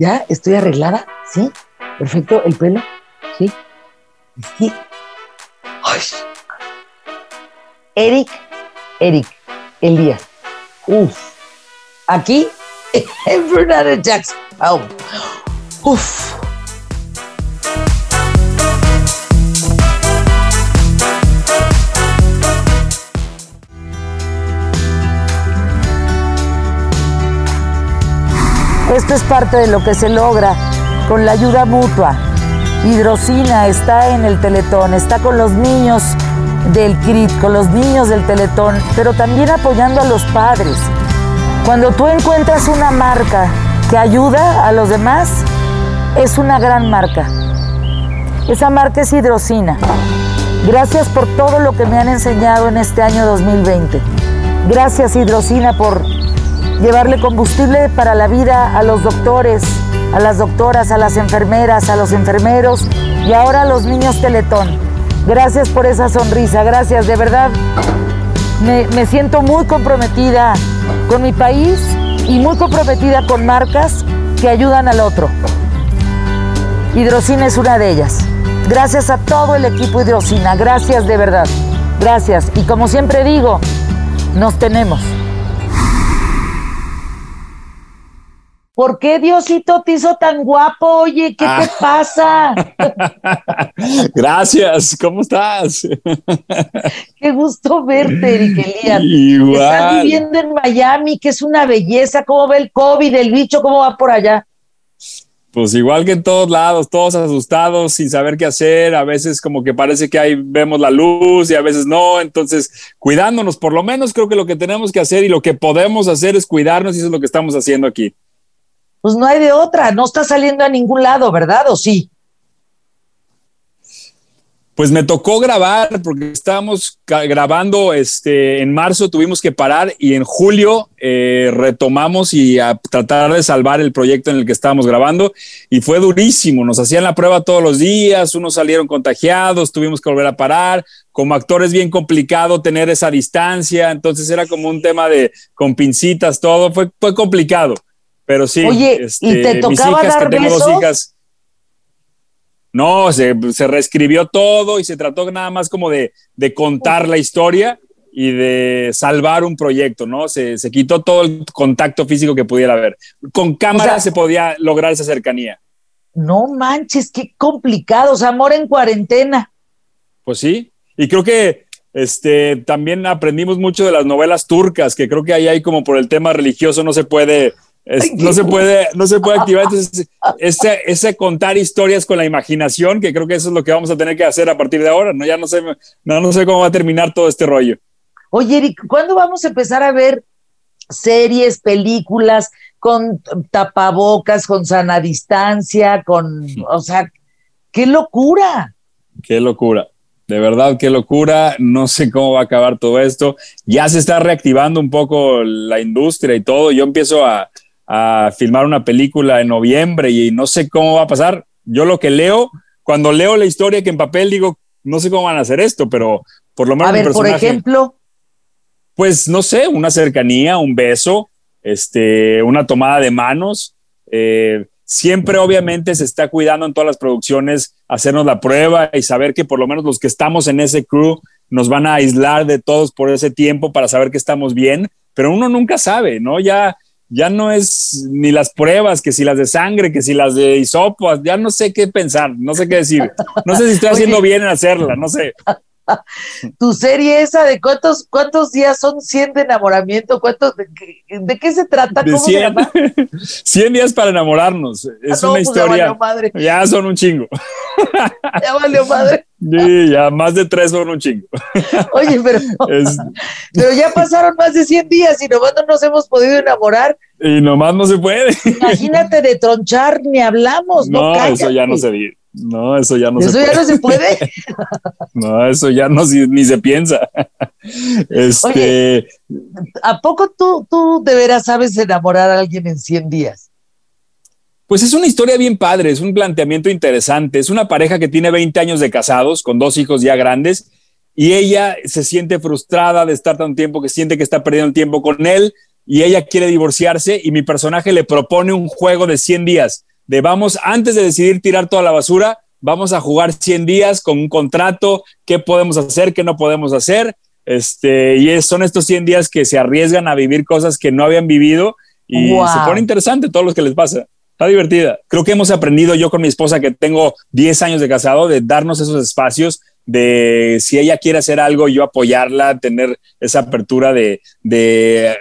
¿Ya? ¿Estoy arreglada? ¿Sí? ¿Perfecto? ¿El pelo? ¿Sí? Sí. Ay. Eric, Eric, Elías. Uf. Aquí, Bernadette Jackson. Oh. Uf. Esto es parte de lo que se logra con la ayuda mutua. Hidrocina está en el Teletón, está con los niños del CRIT, con los niños del Teletón, pero también apoyando a los padres. Cuando tú encuentras una marca que ayuda a los demás, es una gran marca. Esa marca es Hidrocina. Gracias por todo lo que me han enseñado en este año 2020. Gracias Hidrocina por llevarle combustible para la vida a los doctores, a las doctoras, a las enfermeras, a los enfermeros y ahora a los niños Teletón. Gracias por esa sonrisa, gracias, de verdad. Me, siento muy comprometida con mi país y muy comprometida con marcas que ayudan al otro. Hidrocina es una de ellas. Gracias a todo el equipo Hidrocina, gracias de verdad. Gracias. Y como siempre digo, nos tenemos. ¿Por qué Diosito te hizo tan guapo? Oye, ¿qué te Ah. pasa? Gracias, ¿cómo estás? Qué gusto verte, Eric Elías. Estás Igual. viviendo en Miami, que es una belleza. ¿Cómo ve el COVID, el bicho? ¿Cómo va por allá? Pues igual que en todos lados, todos asustados, sin saber qué hacer, a veces como que parece que ahí vemos la luz y a veces no, entonces cuidándonos, por lo menos creo que lo que tenemos que hacer y lo que podemos hacer es cuidarnos y eso es lo que estamos haciendo aquí. Pues no hay de otra. No está saliendo a ningún lado, ¿verdad? ¿O sí? Pues me tocó grabar porque estábamos grabando este, en marzo, tuvimos que parar y en julio eh, retomamos y a tratar de salvar el proyecto en el que estábamos grabando y fue durísimo, nos hacían la prueba todos los días, unos salieron contagiados, tuvimos que volver a parar, como actor es bien complicado tener esa distancia, entonces era como un tema de con pincitas, todo, fue, fue complicado, pero sí. Oye, ¿y te mis tocaba hijas, dar que tengo dos hijas. No, se, se reescribió todo y se trató nada más como de, de contar la historia y de salvar un proyecto, ¿no? Se, se quitó todo el contacto físico que pudiera haber. Con cámara O sea- se podía lograr esa cercanía. No manches, qué complicado. O sea, amor en cuarentena. Pues sí. Y creo que este, también aprendimos mucho de las novelas turcas, que creo que ahí hay como por el tema religioso no se puede, es- no se puede, no se puede activar. Entonces, ese, ese contar historias con la imaginación, que creo que eso es lo que vamos a tener que hacer a partir de ahora, ¿no? Ya no sé, no, no sé cómo va a terminar todo este rollo. Oye, Eric, ¿cuándo vamos a empezar a ver series, películas con tapabocas, con sana distancia, con, o sea, qué locura? Qué locura. De verdad, qué locura. No sé cómo va a acabar todo esto. Ya se está reactivando un poco la industria y todo. Yo empiezo a, a filmar una película en noviembre y no sé cómo va a pasar. Yo lo que leo, cuando leo la historia que en papel digo, no sé cómo van a hacer esto, pero por lo menos A por ejemplo, pues no sé, una cercanía, un beso, este, una tomada de manos. Eh, siempre obviamente se está cuidando en todas las producciones hacernos la prueba y saber que por lo menos los que estamos en ese crew nos van a aislar de todos por ese tiempo para saber que estamos bien, pero uno nunca sabe, ¿no? Ya, ya no es ni las pruebas, que si las de sangre, que si las de hisopo, ya no sé qué pensar, no sé qué decir. No sé si estoy Oye. haciendo bien en hacerla, no sé. tu serie esa de cuántos, cuántos días son 100 de enamoramiento, cuántos, de, qué- de qué se trata, De cómo se 100, llama? 100 días para enamorarnos. Es Ah, no, una pues ya historia. valió madre, Ya son un chingo. ya valió madre. Sí, ya más de tres son un chingo. Oye, pero, Es- pero ya pasaron más de 100 días y nomás no nos hemos podido enamorar. Y nomás no se puede. Imagínate de tronchar, ni hablamos, no, No, eso ya no se di- No, eso ya no Eso se ya puede. no se puede. No, eso ya no ni se piensa. Este, Oye. ¿A poco tú, tú de veras sabes enamorar a alguien en 100 días? Pues es una historia bien padre, es un planteamiento interesante. Es una pareja que tiene 20 años de casados, con dos hijos ya grandes, y ella se siente frustrada de estar tanto tiempo, que siente que está perdiendo el tiempo con él, y ella quiere divorciarse, y mi personaje le propone un juego de 100 días, de vamos, antes de decidir tirar toda la basura, vamos a jugar 100 días con un contrato, qué podemos hacer, qué no podemos hacer. Este, y son estos 100 días que se arriesgan a vivir cosas que no habían vivido y se pone interesante todo lo que les pasa. Está divertida. Creo que hemos aprendido yo con mi esposa, que tengo 10 años de casado, de darnos esos espacios de si ella quiere hacer algo, yo apoyarla, tener esa apertura de,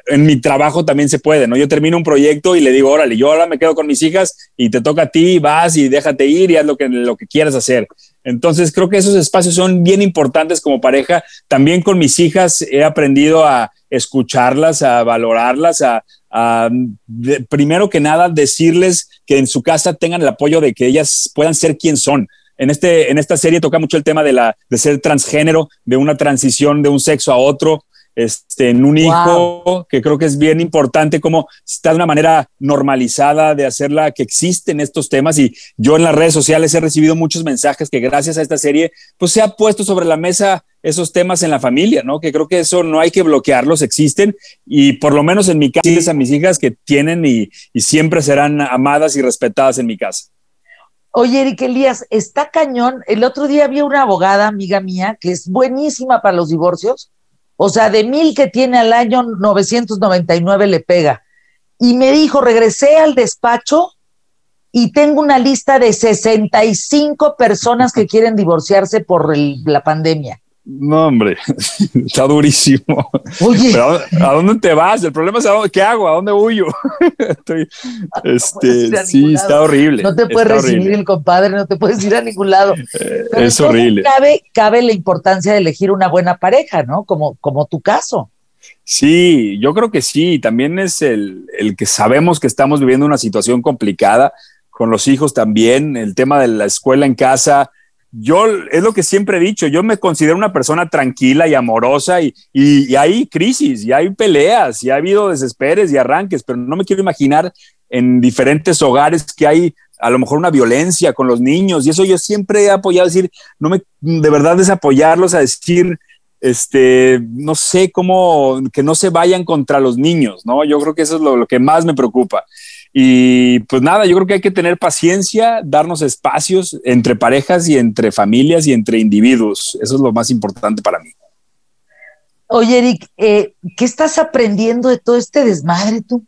en mi trabajo también se puede, ¿no? Yo termino un proyecto y le digo, órale, yo ahora me quedo con mis hijas y te toca a ti, vas y déjate ir y haz lo que, lo que quieras hacer. Entonces creo que esos espacios son bien importantes como pareja. También con mis hijas he aprendido a escucharlas, a valorarlas, a, primero que nada decirles que en su casa tengan el apoyo de que ellas puedan ser quien son en, este, en esta serie toca mucho el tema de, la, de ser transgénero, de una transición de un sexo a otro, este, en un hijo, que creo que es bien importante como está de una manera normalizada de hacerla, que existen estos temas y yo en las redes sociales he recibido muchos mensajes que gracias a esta serie pues se ha puesto sobre la mesa esos temas en la familia, ¿no? Que creo que eso no hay que bloquearlos, existen y por lo menos en mi casa, a mis hijas que tienen y, y siempre serán amadas y respetadas en mi casa. Oye, Eric Elías, está cañón. El otro día había una abogada, amiga mía, que es buenísima para los divorcios. O sea, de mil que tiene al año, 999 le pega. Y me dijo, regresé al despacho y tengo una lista de 65 personas que quieren divorciarse por la pandemia. No, hombre, está durísimo. Oye. ¿a, dónde te vas? El problema es a dónde, qué hago, a dónde huyo. este, sí, está horrible. No te puedes recibir el compadre, no te puedes ir a ningún lado. Eh, es horrible. Cabe, cabe la importancia de elegir una buena pareja, ¿no? Como, como tu caso. Sí, yo creo que sí. También es el, el que sabemos que estamos viviendo una situación complicada con los hijos también, el tema de la escuela en casa yo es lo que siempre he dicho, yo me considero una persona tranquila y amorosa y, y, hay crisis, y hay peleas, y ha habido desesperes y arranques, pero no me quiero imaginar en diferentes hogares que hay a lo mejor una violencia con los niños y eso yo siempre he apoyado decir, no me, de verdad es apoyarlos a decir, este, no sé cómo, que no se vayan contra los niños, ¿no? Yo creo que eso es lo que más me preocupa. Y pues nada, yo creo que hay que tener paciencia, darnos espacios entre parejas y entre familias y entre individuos. Eso es lo más importante para mí. Oye, Eric, eh, ¿qué estás aprendiendo de todo este desmadre tú?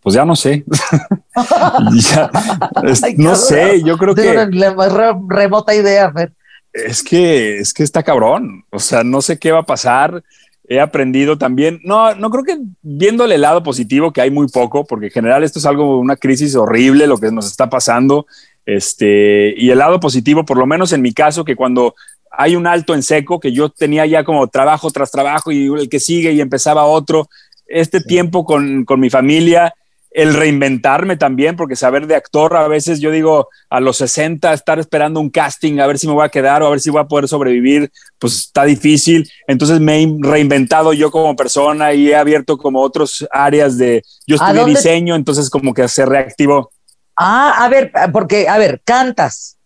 Pues ya no sé. no sé, yo creo que. La más remota idea, Fer. Es que, es que está cabrón. O sea, no sé qué va a pasar he aprendido también, no, no creo que viéndole el lado positivo, que hay muy poco, porque en general esto es algo, una crisis horrible lo que nos está pasando, este, y el lado positivo, por lo menos en mi caso, que cuando hay un alto en seco, que yo tenía ya como trabajo tras trabajo y el que sigue y empezaba otro, este tiempo con, con mi familia el reinventarme también, porque saber de actor, a veces yo digo, a los 60, estar esperando un casting, a ver si me voy a quedar o a ver si voy a poder sobrevivir, pues está difícil. Entonces me he reinventado yo como persona y he abierto como otras áreas de, yo estudié diseño, entonces como que se reactivó. Ah, a ver, porque, a ver, cantas,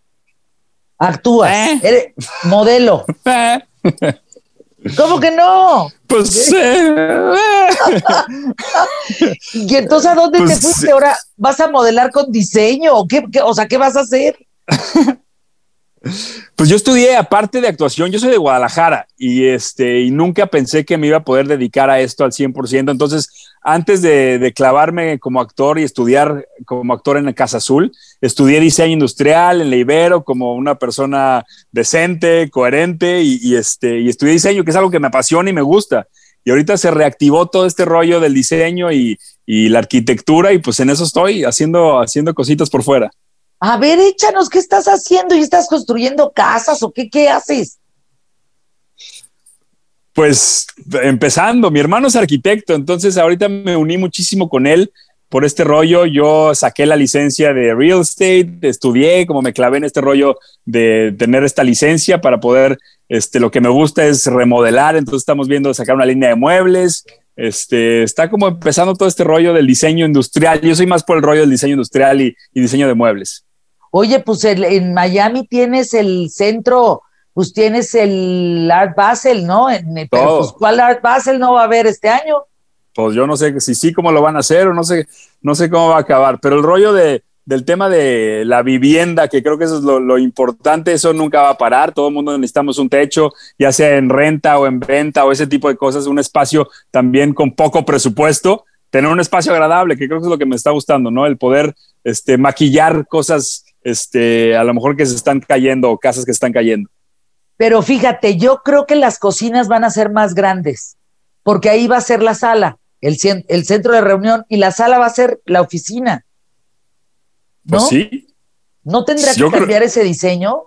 actúas, ¿Eh? eres modelo. ¿Cómo que no? Pues. Eh, ¿Y entonces a dónde te pues, fuiste? ¿Ahora vas a modelar con diseño? ¿O qué, o sea, qué vas a hacer? Pues yo estudié, aparte de actuación, yo soy de Guadalajara y, este, y nunca pensé que me iba a poder dedicar a esto al 100%. Entonces, antes de, clavarme como actor y estudiar como actor en la Casa Azul, estudié diseño industrial en la Ibero como una persona decente, coherente y, este, y estudié diseño, que es algo que me apasiona y me gusta. Y ahorita se reactivó todo este rollo del diseño y, y la arquitectura y pues en eso estoy haciendo, haciendo cositas por fuera. A ver, échanos, ¿qué estás haciendo? ¿Y estás construyendo casas o qué, qué haces? Pues empezando, mi hermano es arquitecto, entonces ahorita me uní muchísimo con él por este rollo. Yo saqué la licencia de real estate, estudié, como me clavé en este rollo de tener esta licencia para poder, este, lo que me gusta es remodelar, entonces estamos viendo sacar una línea de muebles. Este, está como empezando todo este rollo del diseño industrial. Yo soy más por el rollo del diseño industrial y, diseño de muebles. Oye, pues en Miami tienes el centro pues tienes el Art Basel, ¿no? pero pues, ¿cuál Art Basel no va a haber este año? Pues yo no sé si sí cómo lo van a hacer o no sé, no sé cómo va a acabar, pero el rollo de, del tema de la vivienda, que creo que eso es lo, importante, eso nunca va a parar, todo el mundo necesitamos un techo, ya sea en renta o en venta o ese tipo de cosas, un espacio también con poco presupuesto, tener un espacio agradable, que creo que es lo que me está gustando, ¿no? El poder este, maquillar cosas, este, a lo mejor que se están cayendo o casas que están cayendo. Pero fíjate, yo creo que las cocinas van a ser más grandes, porque ahí va a ser la sala, el, el centro de reunión, y la sala va a ser la oficina. Pues ¿No? sí. ¿No tendrá que cambiar ese diseño?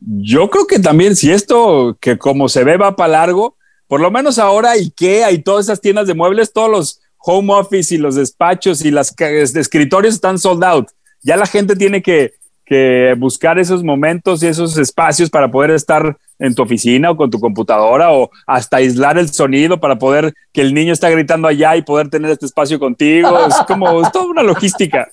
Yo creo que también, si esto que como se ve va para largo, por lo menos ahora IKEA y todas esas tiendas de muebles, todos los home office y los despachos y las escritorios están sold out. Ya la gente tiene que, que buscar esos momentos y esos espacios para poder estar en tu oficina o con tu computadora o hasta aislar el sonido para poder que el niño está gritando allá y poder tener este espacio contigo. Es como es toda una logística.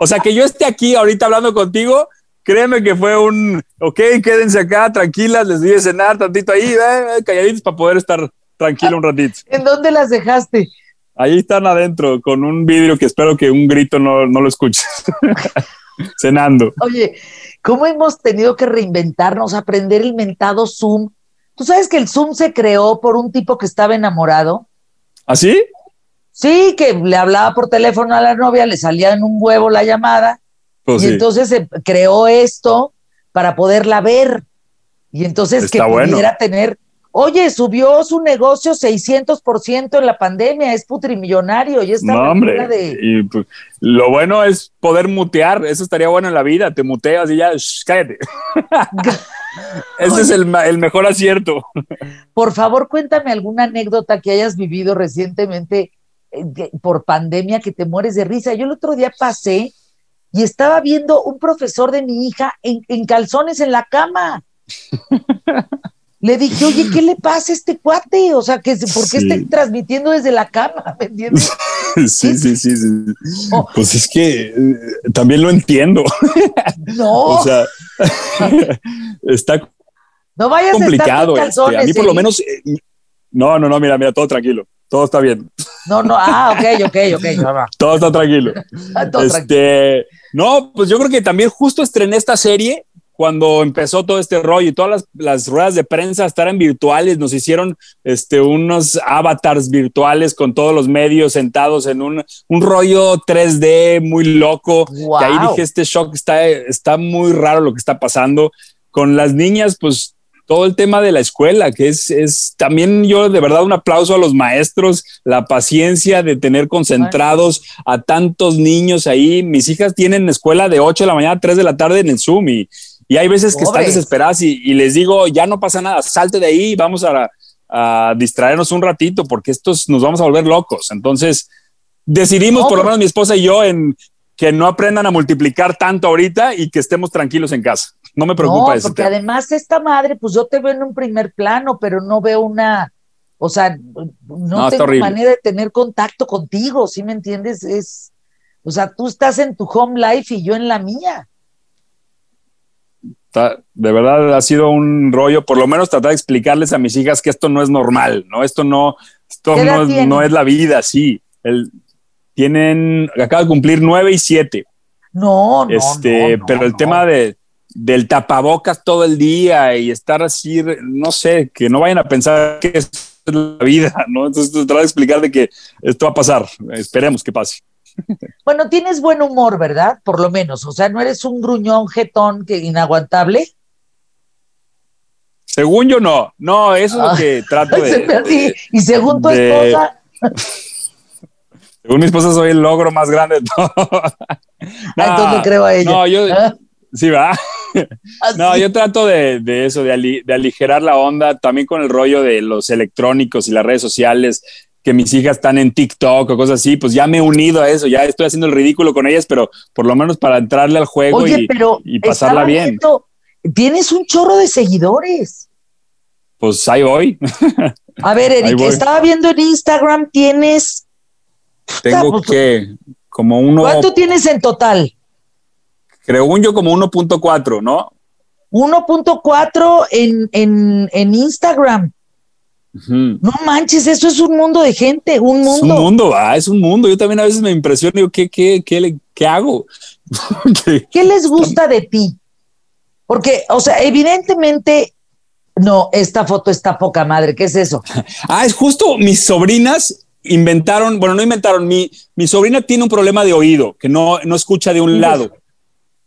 O sea, que yo esté aquí ahorita hablando contigo, créeme que fue un, ok, quédense acá, tranquilas, les di de cenar tantito ahí, eh, calladitos para poder estar tranquilo un ratito. ¿En dónde las dejaste? Ahí están adentro, con un vidrio que espero que un grito no, no lo escuches. Cenando. Oye, ¿cómo hemos tenido que reinventarnos, aprender el mentado Zoom? ¿Tú sabes que el Zoom se creó por un tipo que estaba enamorado? ¿Ah, sí? Sí, que le hablaba por teléfono a la novia, le salía en un huevo la llamada, pues y entonces se creó esto para poderla ver. Y entonces que pudiera tener, oye, subió su negocio 600% en la pandemia, es putrimillonario y está no, hombre. Y, pues, lo bueno es poder mutear, eso estaría bueno en la vida, te muteas y ya, cállate. Ese es el, el, mejor acierto. Por favor, cuéntame alguna anécdota que hayas vivido recientemente por pandemia que te mueres de risa. Yo el otro día pasé y estaba viendo un profesor de mi hija en, calzones en la cama. Le dije, oye, ¿qué le pasa a este cuate? O sea, que ¿por qué está transmitiendo desde la cama? ¿Me entiendes? Sí, sí, sí, sí. Oh. Pues es que eh, también lo entiendo. No. o sea, está no vayas complicado. A, este, a mí por lo ¿eh? menos, eh, no, no, no, mira, mira, todo tranquilo todo está bien. No, no, ah, ok, ok, ok. todo está tranquilo. este, no, pues yo creo que también justo estrené esta serie cuando empezó todo este rollo y todas las, las ruedas de prensa estaban virtuales, nos hicieron este, unos avatars virtuales con todos los medios sentados en un, un rollo 3D muy loco. Y ahí dije, este shock está, está muy raro lo que está pasando. Con las niñas, pues todo el tema de la escuela, que es, es también yo de verdad un aplauso a los maestros, la paciencia de tener concentrados a tantos niños ahí. Mis hijas tienen escuela de 8 de la mañana a 3 de la tarde en el Zoom y, y hay veces que están desesperadas y, y, les digo, ya no pasa nada, salte de ahí, vamos a, a distraernos un ratito porque estos nos vamos a volver locos. Entonces, decidimos, por lo menos mi esposa y yo, en que no aprendan a multiplicar tanto ahorita y que estemos tranquilos en casa. No me preocupa no, Porque además esta madre, pues yo te veo en un primer plano, pero no veo una, o sea, no, tengo manera de tener contacto contigo, ¿sí me entiendes? Es, o sea, tú estás en tu home life y yo en la mía. De verdad ha sido un rollo, por lo menos tratar de explicarles a mis hijas que esto no es normal, ¿no? Esto no, esto no es, no es, la vida, sí. El, tienen, acaba de cumplir nueve y siete. No, no. Este, pero el tema de, del tapabocas todo el día y estar así, no sé, que no vayan a pensar que es la vida, ¿no? Entonces tratar de explicar de que esto va a pasar, esperemos que pase. Bueno, tienes buen humor, ¿verdad? Por lo menos, o sea, no eres un gruñón jetón que inaguantable. Según yo no, no, eso es lo que ah. trato de. y según tu esposa. Según mi esposa soy el logro más grande de todo. no, Entonces creo a ella. No, yo, ¿Ah? sí, va. ¿Ah, no, yo trato de, de eso, de, aligerar la onda, también con el rollo de los electrónicos y las redes sociales, que mis hijas están en TikTok o cosas así, pues ya me he unido a eso, ya estoy haciendo el ridículo con ellas, pero por lo menos para entrarle al juego y, y, pasarla bien. tienes un chorro de seguidores. Pues ahí voy. A ver, Eric, estaba viendo en Instagram, tienes tengo pues, que, como uno. ¿Cuánto tienes en total? Creo un yo como 1.4, ¿no? 1.4 en, en, en Instagram. No manches, eso es un mundo de gente, un mundo. Es un mundo, ah, es un mundo. Yo también a veces me impresiono, digo, ¿qué, qué, qué, ¿qué hago? ¿Qué les gusta de ti? Porque, o sea, evidentemente, no, esta foto está poca madre, ¿qué es eso? ah, es justo mis sobrinas inventaron, bueno, no inventaron, mi, mi sobrina tiene un problema de oído, que no, no escucha de un lado.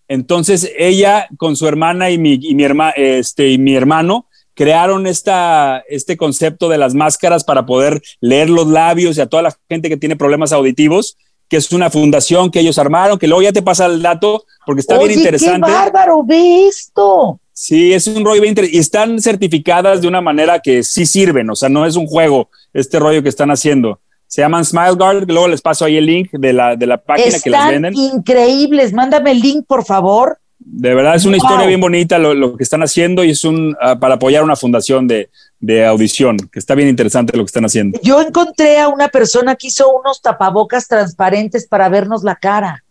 Entonces ella con su hermana y mi, y mi, este, y mi hermano crearon esta, este concepto de las máscaras para poder leer los labios y a toda la gente que tiene problemas auditivos, que es una fundación que ellos armaron, que luego ya te pasa el dato porque está bien interesante. ¡Qué bárbaro! Ve esto. Sí, es un rollo bien interesante. Y están certificadas de una manera que sí sirven, o sea, no es un juego este rollo que están haciendo. Se llaman Smile Guard, luego les paso ahí el link de la, de la página que las venden. Increíbles, mándame el link, por favor. De verdad es una historia bien bonita lo, que están haciendo y es un ah, para apoyar una fundación de, de, audición, que está bien interesante lo que están haciendo. Yo encontré a una persona que hizo unos tapabocas transparentes para vernos la cara.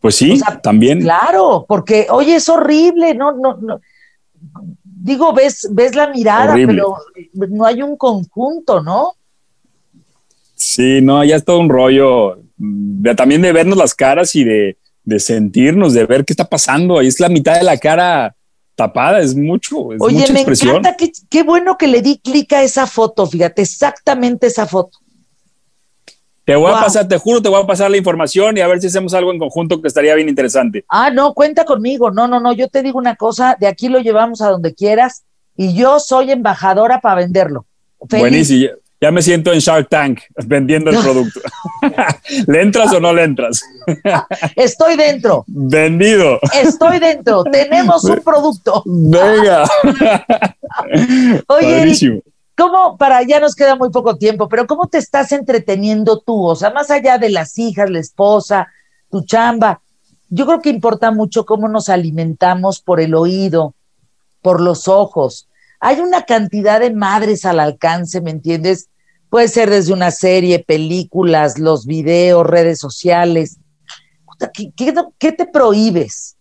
Pues sí, también. Claro, porque oye, es horrible, no, no, no. Digo, ves, ves la mirada, pero no hay un conjunto, ¿no? Sí, no, ya es todo un rollo de, también de vernos las caras y de, sentirnos, de ver qué está pasando. Ahí es la mitad de la cara tapada, es mucho. Es Oye, me encanta, qué, qué bueno que le di clic a esa foto, fíjate, exactamente esa foto. Te voy a pasar, te juro, te voy a pasar la información y a ver si hacemos algo en conjunto que estaría bien interesante. Ah, no, cuenta conmigo. No, no, no, yo te digo una cosa, de aquí lo llevamos a donde quieras y yo soy embajadora para venderlo. Buenísimo. Ya me siento en Shark Tank vendiendo el producto. ¿Le entras o no le entras? Estoy dentro. Vendido. Estoy dentro. Tenemos un producto. Venga. Oye, ¿cómo, para, ya nos queda muy poco tiempo, pero cómo te estás entreteniendo tú? O sea, más allá de las hijas, la esposa, tu chamba, yo creo que importa mucho cómo nos alimentamos por el oído, por los ojos hay una cantidad de madres al alcance, ¿me entiendes? Puede ser desde una serie, películas, los videos, redes sociales. ¿Qué, te prohíbes?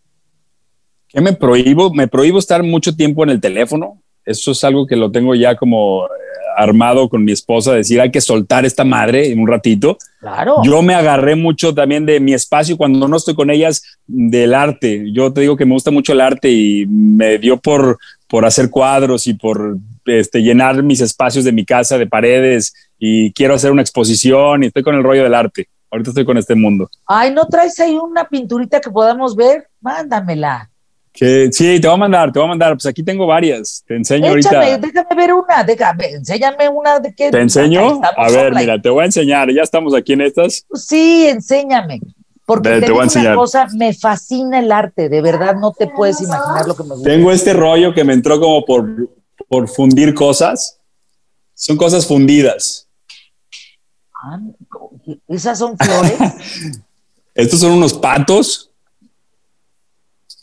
¿Qué me prohíbo? Me prohíbo estar mucho tiempo en el teléfono. Eso es algo que lo tengo ya como eh, armado con mi esposa, decir hay que soltar esta madre en un ratito. Claro. Yo me agarré mucho también de mi espacio cuando no estoy con ellas del arte. Yo te digo que me gusta mucho el arte y me dio por por hacer cuadros y por este, llenar mis espacios de mi casa de paredes y quiero hacer una exposición y estoy con el rollo del arte. Ahorita estoy con este mundo. Ay, ¿no traes ahí una pinturita que podamos ver? Mándamela. Que, sí, te voy a mandar, te voy a mandar. Pues aquí tengo varias. Te enseño ahorita. Déjame ver una, déjame, enséñame una de qué. ¿Te enseño? A ver, mira, te voy a enseñar. Ya estamos aquí en estas. Sí, enséñame. Porque te, una cosa, me fascina el arte, de verdad no te puedes imaginar lo que me gusta. Tengo este rollo que me entró como por, por fundir cosas. Son cosas fundidas. Ah, ¿Esas son flores? Estos son unos patos.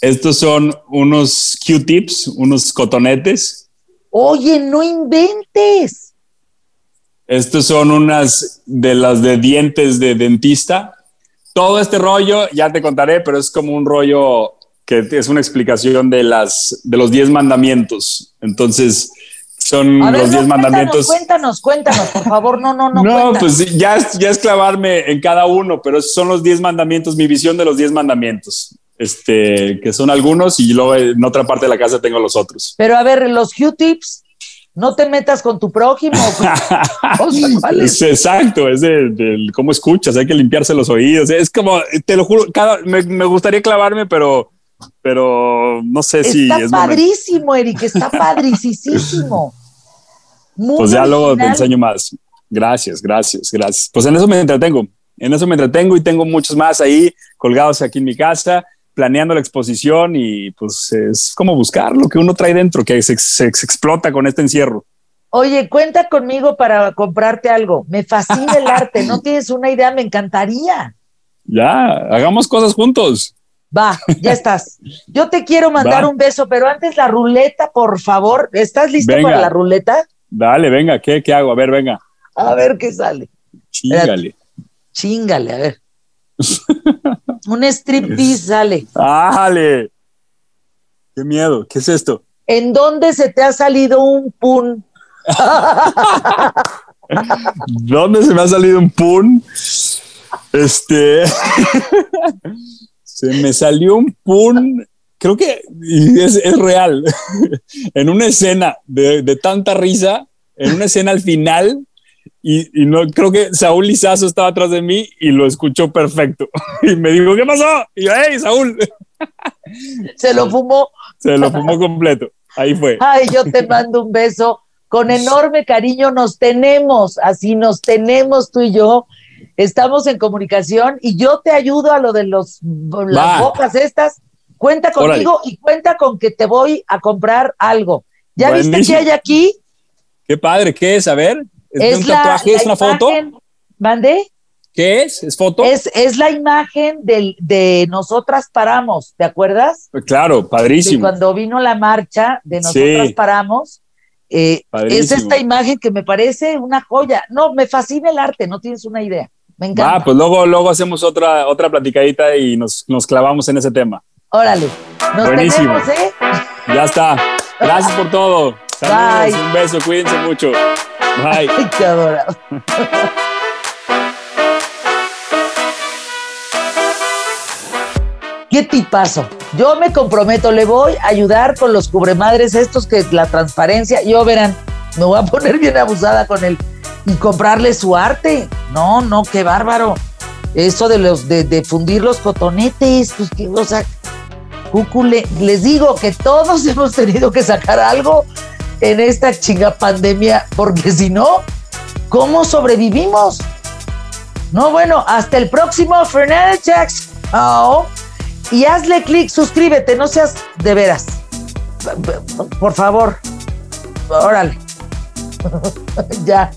Estos son unos Q-tips, unos cotonetes. Oye, no inventes. Estos son unas de las de dientes de dentista todo este rollo, ya te contaré, pero es como un rollo que es una explicación de, las, de los diez mandamientos. Entonces, son los diez mandamientos. Cuéntanos, cuéntanos, por favor, no, no, no. No, pues ya, ya es clavarme en cada uno, pero son los diez mandamientos, mi visión de los diez mandamientos. Este, que son algunos y luego en otra parte de la casa tengo los otros. Pero a ver, los Q-tips, no te metas con tu prójimo. es? exacto, es de, cómo escuchas, hay que limpiarse los oídos. Es como, te lo juro, cada, me, gustaría clavarme, pero, pero no sé si. Está padrísimo, Eric, está padricísimo. pues ya luego te enseño más. Gracias, gracias, gracias. Pues en eso me entretengo. En eso me entretengo y tengo muchos más ahí colgados aquí en mi casa planeando la exposición y pues es como buscar lo que uno trae dentro, que se, explota con este encierro. Oye, cuenta conmigo para comprarte algo. Me fascina el arte, no tienes una idea, me encantaría. Ya, hagamos cosas juntos. Va, ya estás. Yo te quiero mandar un beso, pero antes la ruleta, por favor. ¿Estás listo para la ruleta? Dale, venga, ¿qué, ¿qué hago? A ver, venga. A ver qué sale. Chingale. Chingale, a ver. Un striptease sale. ¡Ájale! ¡Qué miedo! ¿Qué es esto? ¿En dónde se te ha salido un pun? ¿Dónde se me ha salido un pun? Este. se me salió un pun. Creo que es, es real. en una escena de, de, tanta risa, en una escena al final, y, y, no creo que Saúl Lizazo estaba atrás de mí y lo escuchó perfecto. y me dijo, ¿qué pasó? Y yo, hey, Saúl. Se lo fumó. Se lo fumó completo. Ahí fue. Ay, yo te mando un beso. Con enorme cariño nos tenemos, así nos tenemos tú y yo. Estamos en comunicación y yo te ayudo a lo de los, las bocas estas. Cuenta conmigo y cuenta con que te voy a comprar algo. ¿Ya Buenísimo. viste qué hay aquí? Qué padre, ¿qué es? A ver, ¿es, un tatuaje? ¿Es una foto? ¿Mandé? ¿Qué es? ¿Es foto? Es, es la imagen del, de Nosotras Paramos, ¿te acuerdas? Claro, padrísimo. Y cuando vino la marcha de Nosotras sí. Paramos, eh, es esta imagen que me parece una joya. No, me fascina el arte, no tienes una idea. Me encanta. Ah, pues luego, luego hacemos otra, otra platicadita y nos, nos clavamos en ese tema. Órale. Nos Buenísimo. tenemos, ¿eh? Ya está. Gracias por todo. Saludos, Bye. un beso, cuídense mucho. Ay, qué adorado. ¿Qué tipazo? Yo me comprometo, le voy a ayudar con los cubremadres estos que la transparencia, yo verán, me voy a poner bien abusada con él y comprarle su arte. No, no, qué bárbaro. Eso de los de, de fundir los cotonetes, pues que, o sea, cúcule, les digo que todos hemos tenido que sacar algo en esta chinga pandemia, porque si no, ¿cómo sobrevivimos? No, bueno, hasta el próximo Fernández Jackson. Y hazle clic, suscríbete, no seas de veras. Por favor, órale. ya.